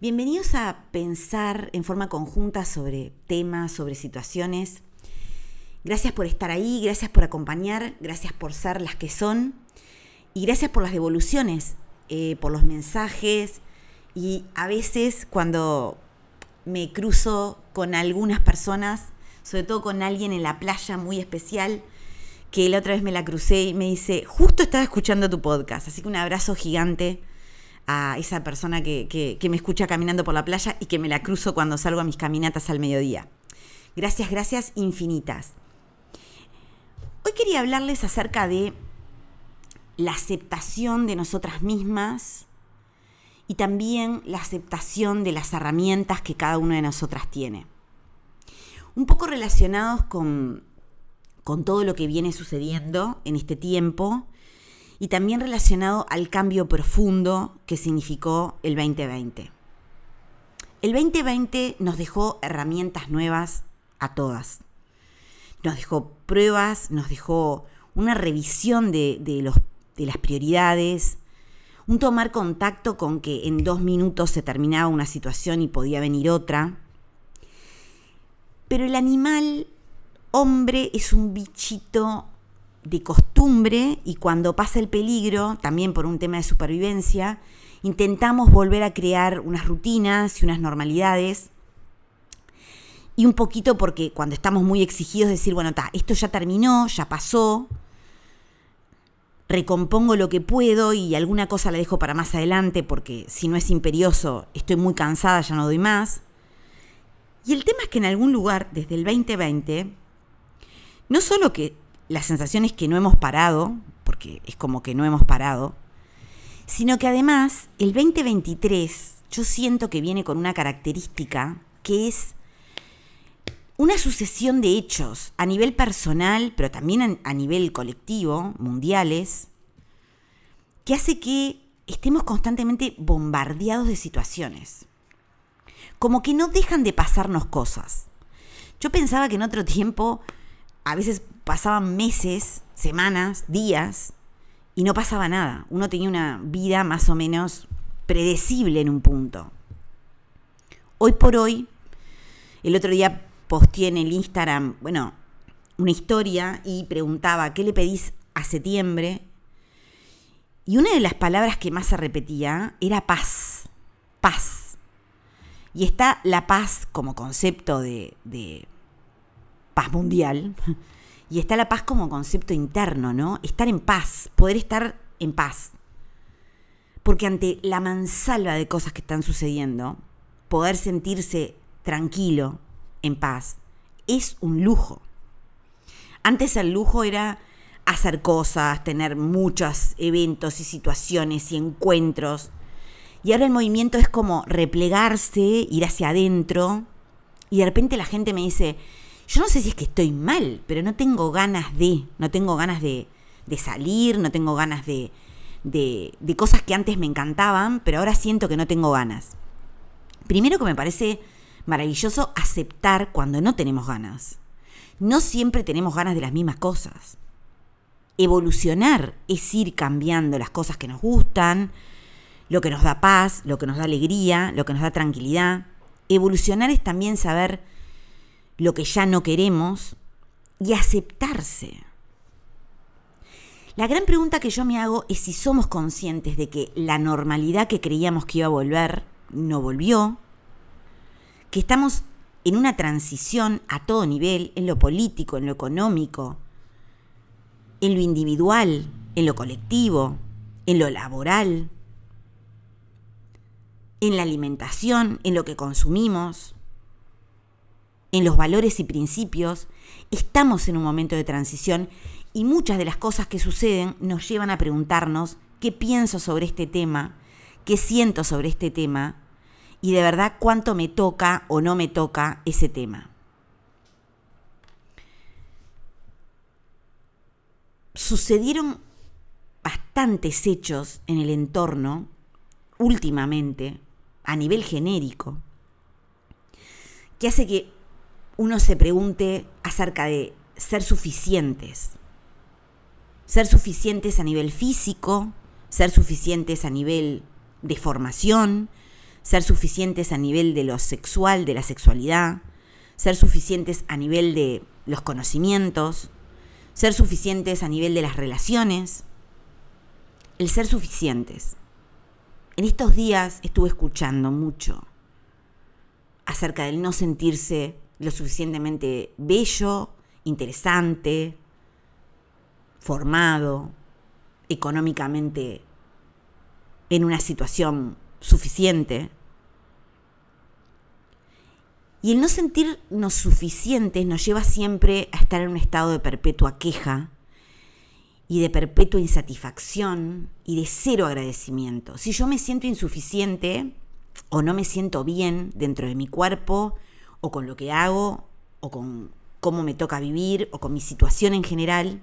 Bienvenidos a pensar en forma conjunta sobre temas, sobre situaciones. Gracias por estar ahí, gracias por acompañar, gracias por ser las que son y gracias por las devoluciones, eh, por los mensajes y a veces cuando me cruzo con algunas personas, sobre todo con alguien en la playa muy especial, que la otra vez me la crucé y me dice, justo estaba escuchando tu podcast, así que un abrazo gigante a esa persona que, me escucha caminando por la playa y que me la cruzo cuando salgo a mis caminatas al mediodía. Gracias, gracias infinitas. Hoy quería hablarles acerca de la aceptación de nosotras mismas y también la aceptación de las herramientas que cada una de nosotras tiene. Un poco relacionados con, con todo lo que viene sucediendo en este tiempo y también relacionado al cambio profundo que significó el 2020. El 2020 nos dejó herramientas nuevas a todas. Nos dejó pruebas, nos dejó una revisión de, los, de las prioridades, un tomar contacto con que en dos minutos se terminaba una situación y podía venir otra. Pero el animal hombre es un bichito de costumbre y cuando pasa el peligro, también por un tema de supervivencia, intentamos volver a crear unas rutinas y unas normalidades. Y un poquito porque cuando estamos muy exigidos decir, bueno, ta, esto ya terminó, ya pasó, recompongo lo que puedo y alguna cosa la dejo para más adelante porque si no es imperioso, estoy muy cansada, ya no doy más. Y el tema es que en algún lugar, desde el 2020, no solo que la sensación es que no hemos parado, porque es como que no hemos parado, sino que además el 2023 yo siento que viene con una característica que es una sucesión de hechos a nivel personal, pero también a, nivel colectivo, mundiales, que hace que estemos constantemente bombardeados de situaciones. Como que no dejan de pasarnos cosas. Yo pensaba que en otro tiempo a veces pasaban meses, semanas, días, y no pasaba nada. Uno tenía una vida más o menos predecible en un punto. Hoy por hoy, el otro día posteé en el Instagram, bueno, una historia y preguntaba, ¿qué le pedís a septiembre? Y una de las palabras que más se repetía era paz, paz. Y está la paz como concepto de, de paz mundial, y está la paz como concepto interno, ¿no? Estar en paz, poder estar en paz. Porque ante la mansalva de cosas que están sucediendo, poder sentirse tranquilo, en paz, es un lujo. Antes el lujo era hacer cosas, tener muchos eventos y situaciones y encuentros. Y ahora el movimiento es como replegarse, ir hacia adentro. Y de repente la gente me dice, yo no sé si es que estoy mal, pero no tengo ganas de, no tengo ganas de, salir, no tengo ganas de, de, de cosas que antes me encantaban, pero ahora siento que no tengo ganas. Primero que me parece maravilloso aceptar cuando no tenemos ganas. No siempre tenemos ganas de las mismas cosas. Evolucionar es ir cambiando las cosas que nos gustan, lo que nos da paz, lo que nos da alegría, lo que nos da tranquilidad. Evolucionar es también saber lo que ya no queremos y aceptarse. La gran pregunta que yo me hago es si somos conscientes de que la normalidad que creíamos que iba a volver no volvió, que estamos en una transición a todo nivel, en lo político, en lo económico, en lo individual, en lo colectivo, en lo laboral, en la alimentación, en lo que consumimos, en los valores y principios, estamos en un momento de transición y muchas de las cosas que suceden nos llevan a preguntarnos qué pienso sobre este tema, qué siento sobre este tema y de verdad cuánto me toca o no me toca ese tema. Sucedieron bastantes hechos en el entorno últimamente, a nivel genérico, que hace que uno se pregunte acerca de ser suficientes. Ser suficientes a nivel físico, ser suficientes a nivel de formación, ser suficientes a nivel de lo sexual, de la sexualidad, ser suficientes a nivel de los conocimientos, ser suficientes a nivel de las relaciones, el ser suficientes. En estos días estuve escuchando mucho acerca del no sentirse lo suficientemente bello, interesante, formado, económicamente en una situación suficiente. Y el no sentirnos suficientes nos lleva siempre a estar en un estado de perpetua queja y de perpetua insatisfacción y de cero agradecimiento. Si yo me siento insuficiente o no me siento bien dentro de mi cuerpo o con lo que hago o con cómo me toca vivir o con mi situación en general,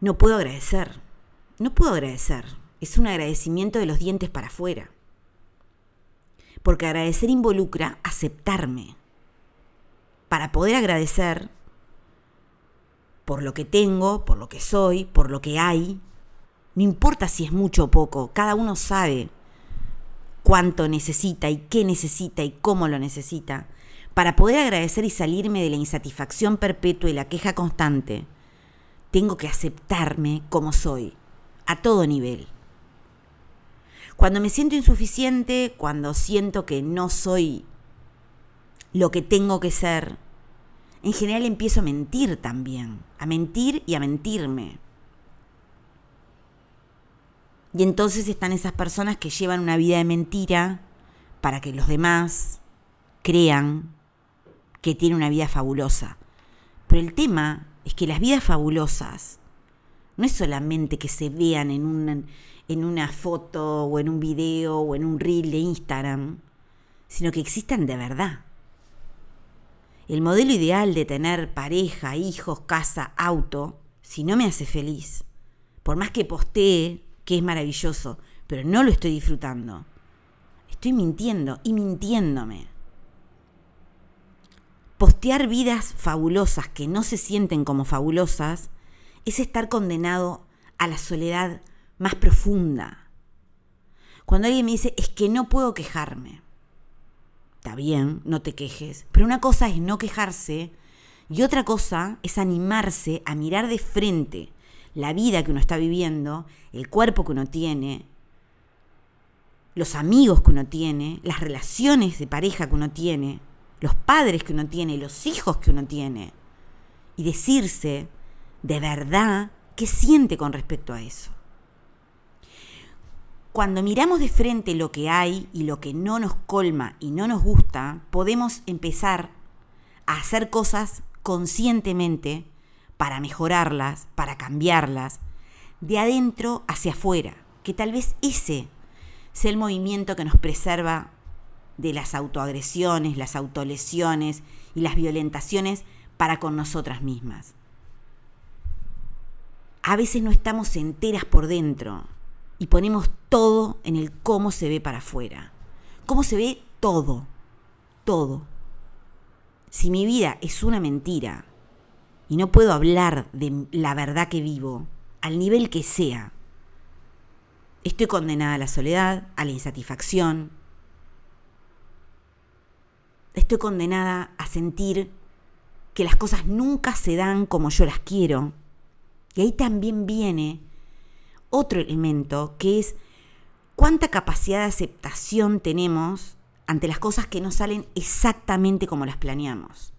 no puedo agradecer. No puedo agradecer. Es un agradecimiento de los dientes para afuera. Porque agradecer involucra aceptarme. Para poder agradecer por lo que tengo, por lo que soy, por lo que hay. No importa si es mucho o poco, cada uno sabe cuánto necesita y qué necesita y cómo lo necesita. Para poder agradecer y salirme de la insatisfacción perpetua y la queja constante, tengo que aceptarme como soy, a todo nivel. Cuando me siento insuficiente, cuando siento que no soy lo que tengo que ser, en general empiezo a mentir también, a mentir y a mentirme. Y entonces están esas personas que llevan una vida de mentira para que los demás crean que tienen una vida fabulosa. Pero el tema es que las vidas fabulosas no es solamente que se vean en una, en una foto o en un video o en un reel de Instagram, sino que existan de verdad. El modelo ideal de tener pareja, hijos, casa, auto, si no me hace feliz, por más que postee que es maravilloso, pero no lo estoy disfrutando, estoy mintiendo y mintiéndome. Postear vidas fabulosas que no se sienten como fabulosas es estar condenado a la soledad más profunda. Cuando alguien me dice, es que no puedo quejarme, está bien, no te quejes, pero una cosa es no quejarse y otra cosa es animarse a mirar de frente la vida que uno está viviendo, el cuerpo que uno tiene, los amigos que uno tiene, las relaciones de pareja que uno tiene, los padres que uno tiene, los hijos que uno tiene, y decirse de verdad qué siente con respecto a eso. Cuando miramos de frente lo que hay y lo que no nos colma y no nos gusta, podemos empezar a hacer cosas conscientemente para mejorarlas, para cambiarlas, de adentro hacia afuera, que tal vez ese sea el movimiento que nos preserva de las autoagresiones, las autolesiones y las violentaciones para con nosotras mismas. A veces no estamos enteras por dentro, y ponemos todo en el cómo se ve para afuera. Cómo se ve todo, todo. Si mi vida es una mentira y no puedo hablar de la verdad que vivo, al nivel que sea, estoy condenada a la soledad, a la insatisfacción. Estoy condenada a sentir que las cosas nunca se dan como yo las quiero. Y ahí también viene otro elemento que es cuánta capacidad de aceptación tenemos ante las cosas que no salen exactamente como las planeamos.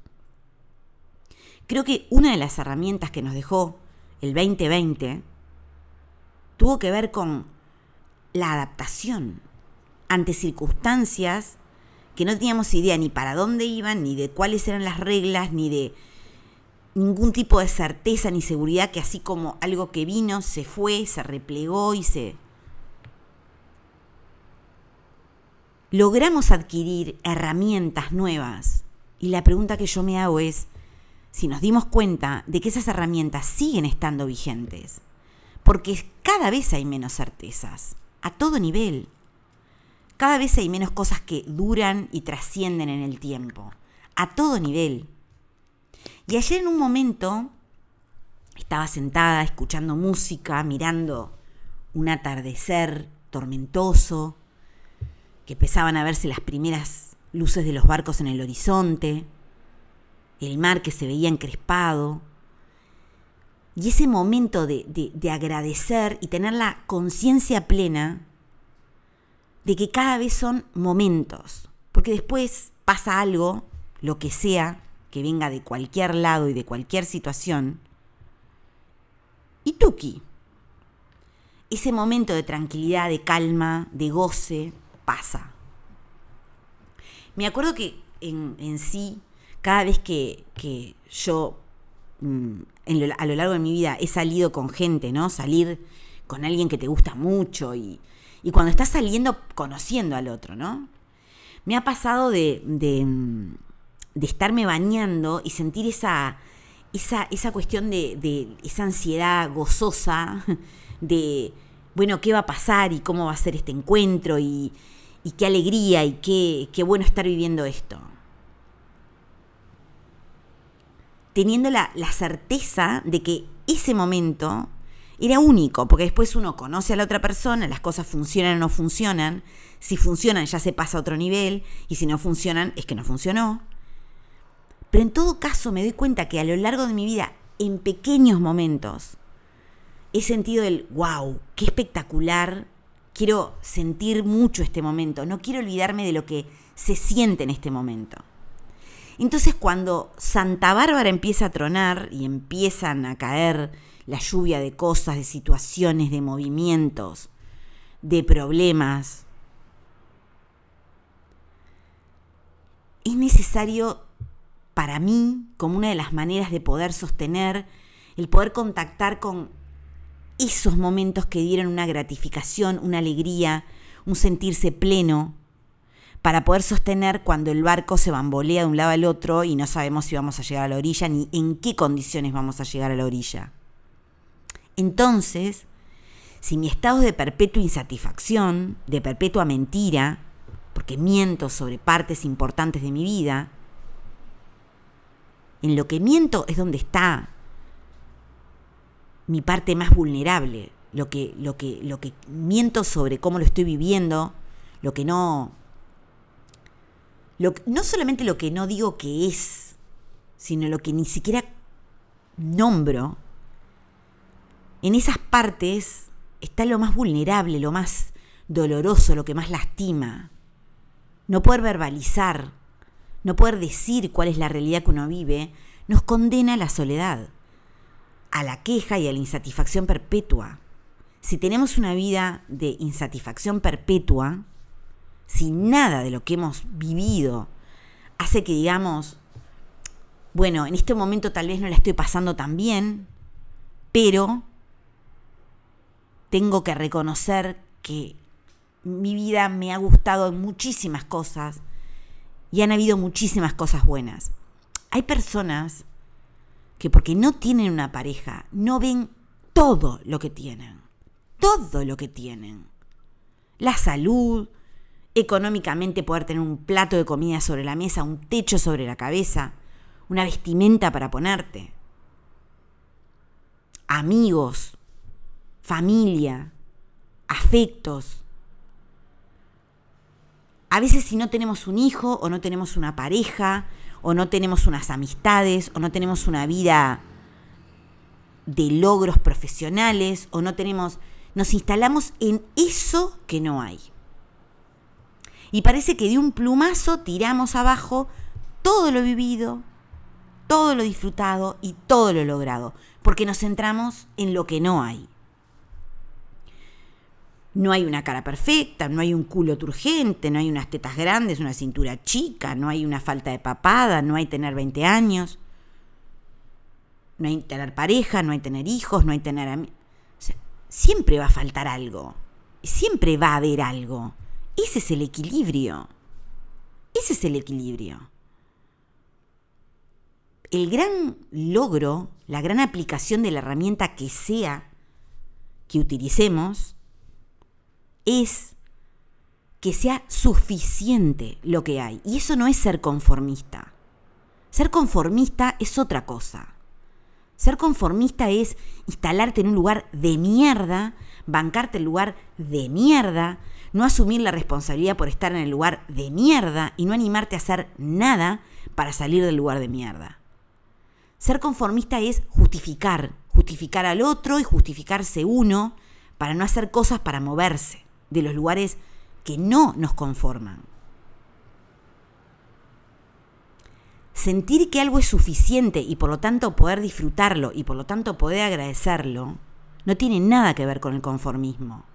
Creo que una de las herramientas que nos dejó el 2020 tuvo que ver con la adaptación ante circunstancias que no teníamos idea ni para dónde iban, ni de cuáles eran las reglas, ni de ningún tipo de certeza ni seguridad que así como algo que vino se fue, se replegó y se logramos adquirir herramientas nuevas. Y la pregunta que yo me hago es si nos dimos cuenta de que esas herramientas siguen estando vigentes. Porque cada vez hay menos certezas, a todo nivel. Cada vez hay menos cosas que duran y trascienden en el tiempo, a todo nivel. Y ayer en un momento estaba sentada escuchando música, mirando un atardecer tormentoso, que empezaban a verse las primeras luces de los barcos en el horizonte, el mar que se veía encrespado, y ese momento de, de agradecer y tener la conciencia plena de que cada vez son momentos, porque después pasa algo, lo que sea, que venga de cualquier lado y de cualquier situación, y Tuki. Ese momento de tranquilidad, de calma, de goce, pasa. Me acuerdo que en, sí, cada vez que, yo mm, a lo largo de mi vida he salido con gente, ¿no? Salir con alguien que te gusta mucho y, cuando estás saliendo conociendo al otro, ¿no? Me ha pasado de, de, mm, estarme bañando y sentir esa, esa, esa cuestión de, de, esa ansiedad gozosa de, bueno, ¿qué va a pasar y cómo va a ser este encuentro? Y, y qué alegría y qué, qué bueno estar viviendo esto. Teniendo la, la certeza de que ese momento era único, porque después uno conoce a la otra persona, las cosas funcionan o no funcionan. Si funcionan ya se pasa a otro nivel y si no funcionan es que no funcionó. Pero en todo caso me doy cuenta que a lo largo de mi vida, en pequeños momentos, he sentido el wow, qué espectacular quiero sentir mucho este momento, no quiero olvidarme de lo que se siente en este momento. Entonces cuando Santa Bárbara empieza a tronar y empiezan a caer la lluvia de cosas, de situaciones, de movimientos, de problemas, es necesario para mí, como una de las maneras de poder sostener, el poder contactar con esos momentos que dieron una gratificación, una alegría, un sentirse pleno, para poder sostener cuando el barco se bambolea de un lado al otro y no sabemos si vamos a llegar a la orilla ni en qué condiciones vamos a llegar a la orilla. Entonces, si mi estado es de perpetua insatisfacción, de perpetua mentira, porque miento sobre partes importantes de mi vida, en lo que miento es donde está mi parte más vulnerable, lo que, lo que, lo que miento sobre cómo lo estoy viviendo, lo que no. No solamente lo que no digo que es, sino lo que ni siquiera nombro. En esas partes está lo más vulnerable, lo más doloroso, lo que más lastima. No poder verbalizar, no poder decir cuál es la realidad que uno vive, nos condena a la soledad a la queja y a la insatisfacción perpetua. Si tenemos una vida de insatisfacción perpetua, si nada de lo que hemos vivido hace que digamos, bueno, en este momento tal vez no la estoy pasando tan bien, pero tengo que reconocer que mi vida me ha gustado en muchísimas cosas y han habido muchísimas cosas buenas. Hay personas que porque no tienen una pareja, no ven todo lo que tienen. Todo lo que tienen. La salud, económicamente poder tener un plato de comida sobre la mesa, un techo sobre la cabeza, una vestimenta para ponerte. Amigos, familia, afectos. A veces si no tenemos un hijo o no tenemos una pareja o no tenemos unas amistades, o no tenemos una vida de logros profesionales, o no tenemos, nos instalamos en eso que no hay. Y parece que de un plumazo tiramos abajo todo lo vivido, todo lo disfrutado y todo lo logrado, porque nos centramos en lo que no hay. No hay una cara perfecta, no hay un culo turgente, no hay unas tetas grandes, una cintura chica, no hay una falta de papada, no hay tener 20 años, no hay tener pareja, no hay tener hijos, no hay tener... O sea, siempre va a faltar algo, siempre va a haber algo. Ese es el equilibrio. Ese es el equilibrio. El gran logro, la gran aplicación de la herramienta que sea que utilicemos, es que sea suficiente lo que hay. Y eso no es ser conformista. Ser conformista es otra cosa. Ser conformista es instalarte en un lugar de mierda, bancarte el lugar de mierda, no asumir la responsabilidad por estar en el lugar de mierda y no animarte a hacer nada para salir del lugar de mierda. Ser conformista es justificar, justificar al otro y justificarse uno para no hacer cosas para moverse de los lugares que no nos conforman. Sentir que algo es suficiente y por lo tanto poder disfrutarlo y por lo tanto poder agradecerlo, no tiene nada que ver con el conformismo.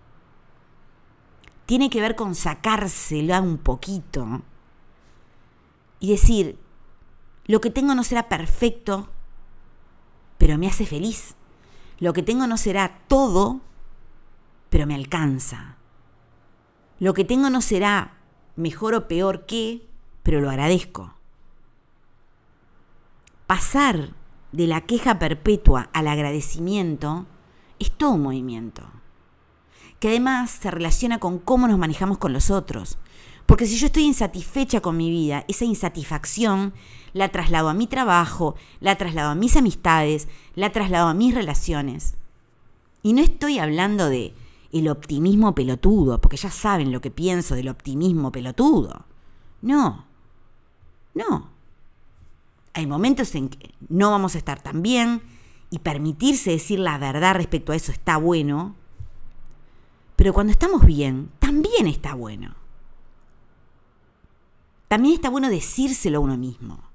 Tiene que ver con sacárselo un poquito y decir, lo que tengo no será perfecto, pero me hace feliz. Lo que tengo no será todo, pero me alcanza. Lo que tengo no será mejor o peor que, pero lo agradezco. Pasar de la queja perpetua al agradecimiento es todo un movimiento, que además se relaciona con cómo nos manejamos con los otros. Porque si yo estoy insatisfecha con mi vida, esa insatisfacción la traslado a mi trabajo, la traslado a mis amistades, la traslado a mis relaciones. Y no estoy hablando de el optimismo pelotudo, porque ya saben lo que pienso del optimismo pelotudo. No, no. Hay momentos en que no vamos a estar tan bien y permitirse decir la verdad respecto a eso está bueno, pero cuando estamos bien, también está bueno. También está bueno decírselo a uno mismo.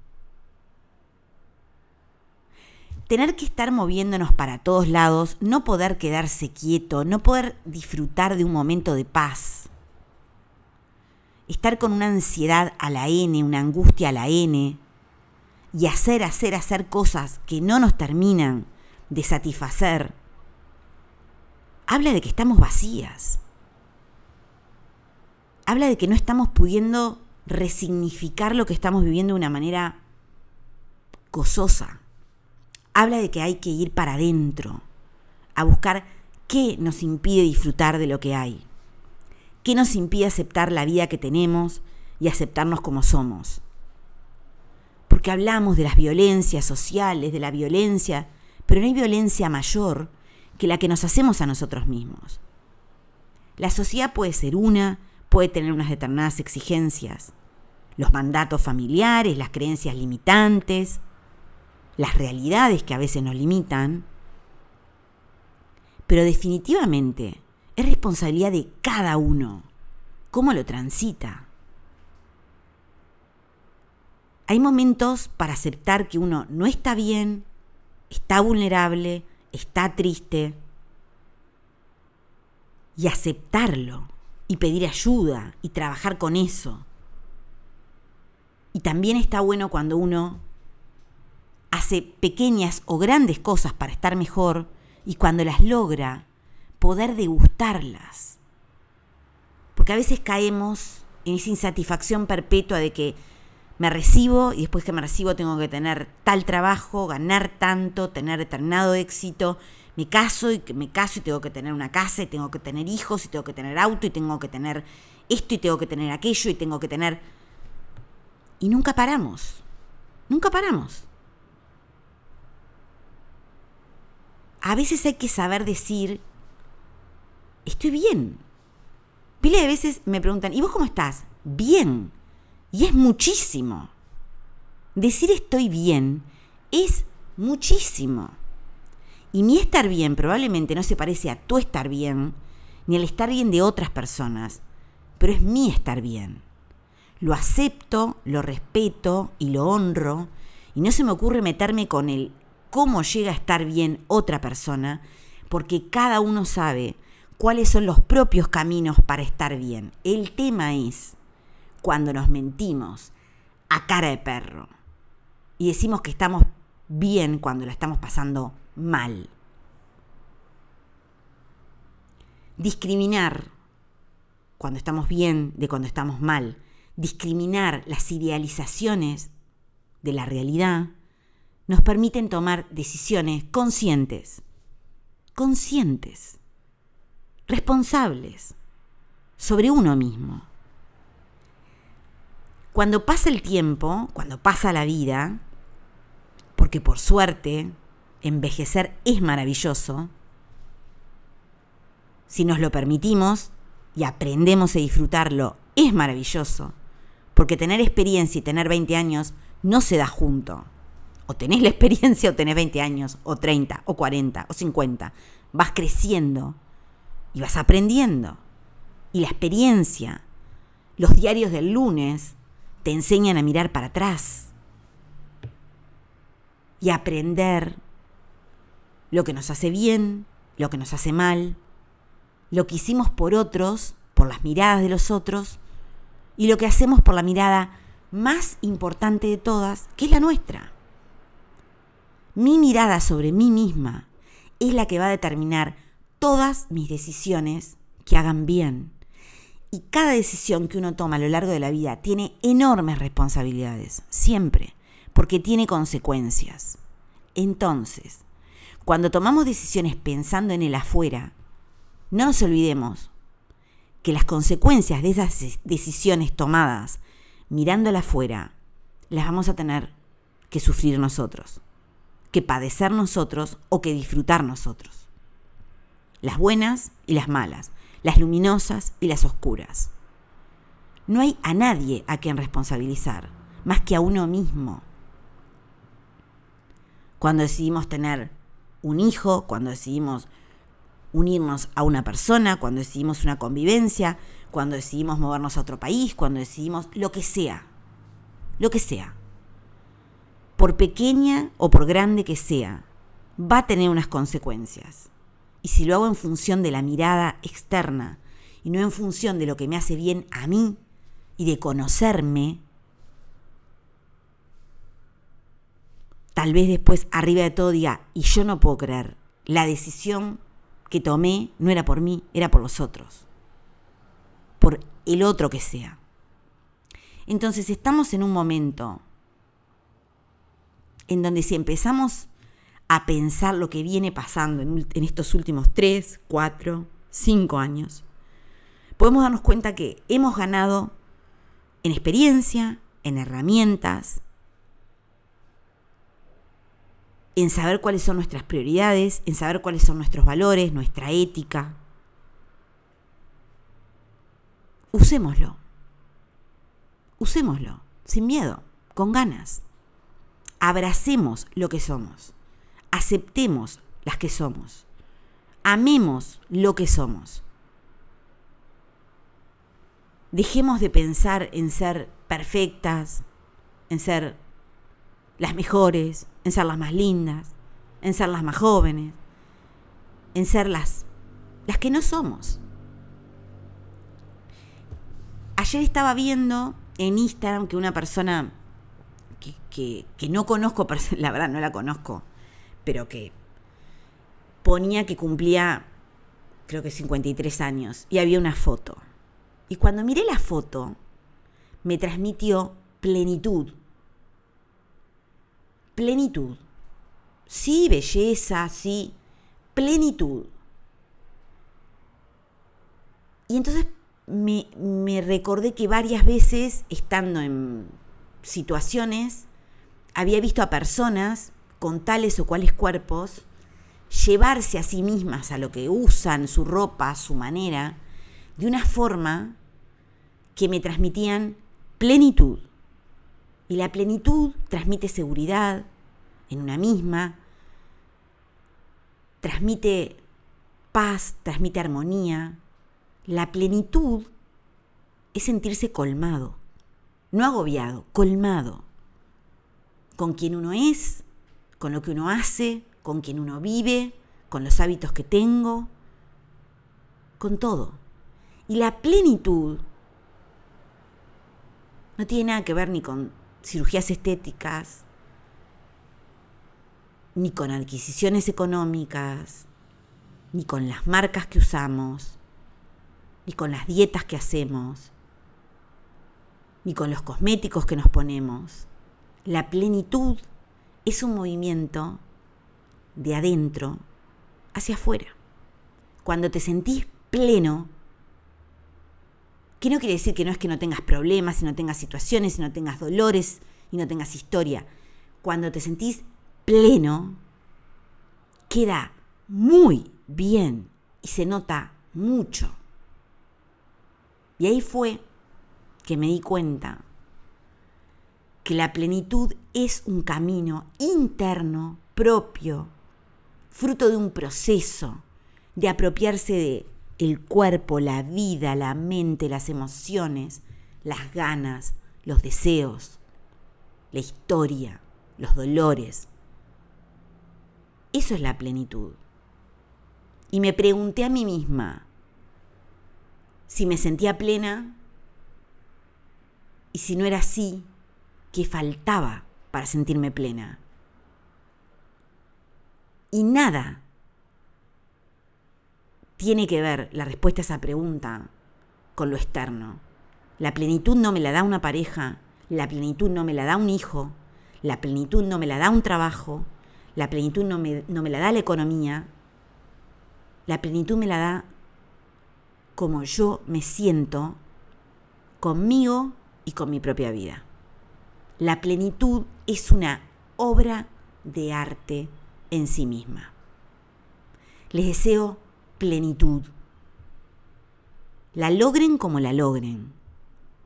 tener que estar moviéndonos para todos lados, no poder quedarse quieto, no poder disfrutar de un momento de paz, estar con una ansiedad a la N, una angustia a la N, y hacer, hacer, hacer cosas que no nos terminan de satisfacer, habla de que estamos vacías. Habla de que no estamos pudiendo resignificar lo que estamos viviendo de una manera gozosa habla de que hay que ir para adentro, a buscar qué nos impide disfrutar de lo que hay, qué nos impide aceptar la vida que tenemos y aceptarnos como somos. Porque hablamos de las violencias sociales, de la violencia, pero no hay violencia mayor que la que nos hacemos a nosotros mismos. La sociedad puede ser una, puede tener unas determinadas exigencias, los mandatos familiares, las creencias limitantes, las realidades que a veces nos limitan, pero definitivamente es responsabilidad de cada uno cómo lo transita. Hay momentos para aceptar que uno no está bien, está vulnerable, está triste, y aceptarlo, y pedir ayuda, y trabajar con eso. Y también está bueno cuando uno hace pequeñas o grandes cosas para estar mejor y cuando las logra, poder degustarlas. Porque a veces caemos en esa insatisfacción perpetua de que me recibo y después que me recibo tengo que tener tal trabajo, ganar tanto, tener determinado éxito. Me caso y me caso y tengo que tener una casa y tengo que tener hijos y tengo que tener auto y tengo que tener esto y tengo que tener aquello y tengo que tener... Y nunca paramos. Nunca paramos. a veces hay que saber decir, estoy bien. Pile de veces me preguntan, ¿y vos cómo estás? Bien. Y es muchísimo. Decir estoy bien es muchísimo. Y mi estar bien probablemente no se parece a tu estar bien, ni al estar bien de otras personas, pero es mi estar bien. Lo acepto, lo respeto y lo honro, y no se me ocurre meterme con el cómo llega a estar bien otra persona, porque cada uno sabe cuáles son los propios caminos para estar bien. El tema es cuando nos mentimos a cara de perro y decimos que estamos bien cuando la estamos pasando mal. Discriminar cuando estamos bien de cuando estamos mal, discriminar las idealizaciones de la realidad, nos permiten tomar decisiones conscientes, conscientes, responsables sobre uno mismo. Cuando pasa el tiempo, cuando pasa la vida, porque por suerte envejecer es maravilloso, si nos lo permitimos y aprendemos a disfrutarlo, es maravilloso, porque tener experiencia y tener 20 años no se da junto. O tenés la experiencia o tenés 20 años, o 30, o 40, o 50. Vas creciendo y vas aprendiendo. Y la experiencia, los diarios del lunes, te enseñan a mirar para atrás y aprender lo que nos hace bien, lo que nos hace mal, lo que hicimos por otros, por las miradas de los otros, y lo que hacemos por la mirada más importante de todas, que es la nuestra. Mi mirada sobre mí misma es la que va a determinar todas mis decisiones que hagan bien. Y cada decisión que uno toma a lo largo de la vida tiene enormes responsabilidades, siempre, porque tiene consecuencias. Entonces, cuando tomamos decisiones pensando en el afuera, no nos olvidemos que las consecuencias de esas decisiones tomadas mirando afuera las vamos a tener que sufrir nosotros que padecer nosotros o que disfrutar nosotros. Las buenas y las malas, las luminosas y las oscuras. No hay a nadie a quien responsabilizar, más que a uno mismo. Cuando decidimos tener un hijo, cuando decidimos unirnos a una persona, cuando decidimos una convivencia, cuando decidimos movernos a otro país, cuando decidimos lo que sea, lo que sea por pequeña o por grande que sea, va a tener unas consecuencias. Y si lo hago en función de la mirada externa y no en función de lo que me hace bien a mí y de conocerme, tal vez después arriba de todo diga, y yo no puedo creer, la decisión que tomé no era por mí, era por los otros, por el otro que sea. Entonces estamos en un momento en donde si empezamos a pensar lo que viene pasando en, estos últimos 3, 4, 5 años, podemos darnos cuenta que hemos ganado en experiencia, en herramientas, en saber cuáles son nuestras prioridades, en saber cuáles son nuestros valores, nuestra ética. Usémoslo. Usémoslo, sin miedo, con ganas abracemos lo que somos, aceptemos las que somos, amemos lo que somos. Dejemos de pensar en ser perfectas, en ser las mejores, en ser las más lindas, en ser las más jóvenes, en ser las, que no somos. Ayer estaba viendo en Instagram que una persona que, no conozco, la verdad no la conozco, pero que ponía que cumplía, creo que 53 años, y había una foto. Y cuando miré la foto, me transmitió plenitud. Plenitud. Sí, belleza, sí, plenitud. Y entonces me, me recordé que varias veces, estando en situaciones había visto a personas con tales o cuales cuerpos llevarse a sí mismas a lo que usan, su ropa, su manera, de una forma que me transmitían plenitud. Y la plenitud transmite seguridad en una misma, transmite paz, transmite armonía. La plenitud es sentirse colmado no agobiado, colmado, con quien uno es, con lo que uno hace, con quien uno vive, con los hábitos que tengo, con todo. Y la plenitud no tiene nada que ver ni con cirugías estéticas, ni con adquisiciones económicas, ni con las marcas que usamos, ni con las dietas que hacemos, ni con los cosméticos que nos ponemos. La plenitud es un movimiento de adentro hacia afuera. Cuando te sentís pleno, que no quiere decir que no es que no tengas problemas, y no tengas situaciones, y no tengas dolores, y no tengas historia. Cuando te sentís pleno, queda muy bien y se nota mucho. Y ahí fue que me di cuenta que la plenitud es un camino interno propio, fruto de un proceso de apropiarse de el cuerpo, la vida, la mente, las emociones, las ganas, los deseos, la historia, los dolores. Eso es la plenitud. Y me pregunté a mí misma si me sentía plena y si no era así, ¿qué faltaba para sentirme plena? Y nada tiene que ver la respuesta a esa pregunta con lo externo. La plenitud no me la da una pareja, la plenitud no me la da un hijo, la plenitud no me la da un trabajo, la plenitud no me, no me la da la economía, la plenitud me la da como yo me siento conmigo y con mi propia vida. La plenitud es una obra de arte en sí misma. Les deseo plenitud. La logren como la logren.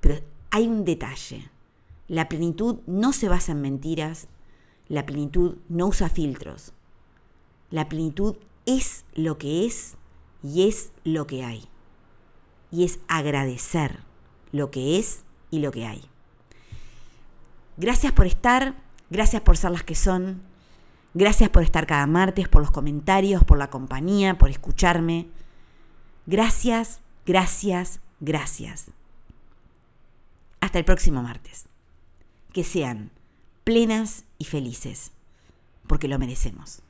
Pero hay un detalle. La plenitud no se basa en mentiras. La plenitud no usa filtros. La plenitud es lo que es y es lo que hay. Y es agradecer lo que es y lo que hay. Gracias por estar, gracias por ser las que son, Gracias por estar cada martes, por los comentarios, por la compañía, por escucharme. Gracias, gracias, gracias. Hasta el próximo martes. Que sean plenas y felices, porque lo merecemos.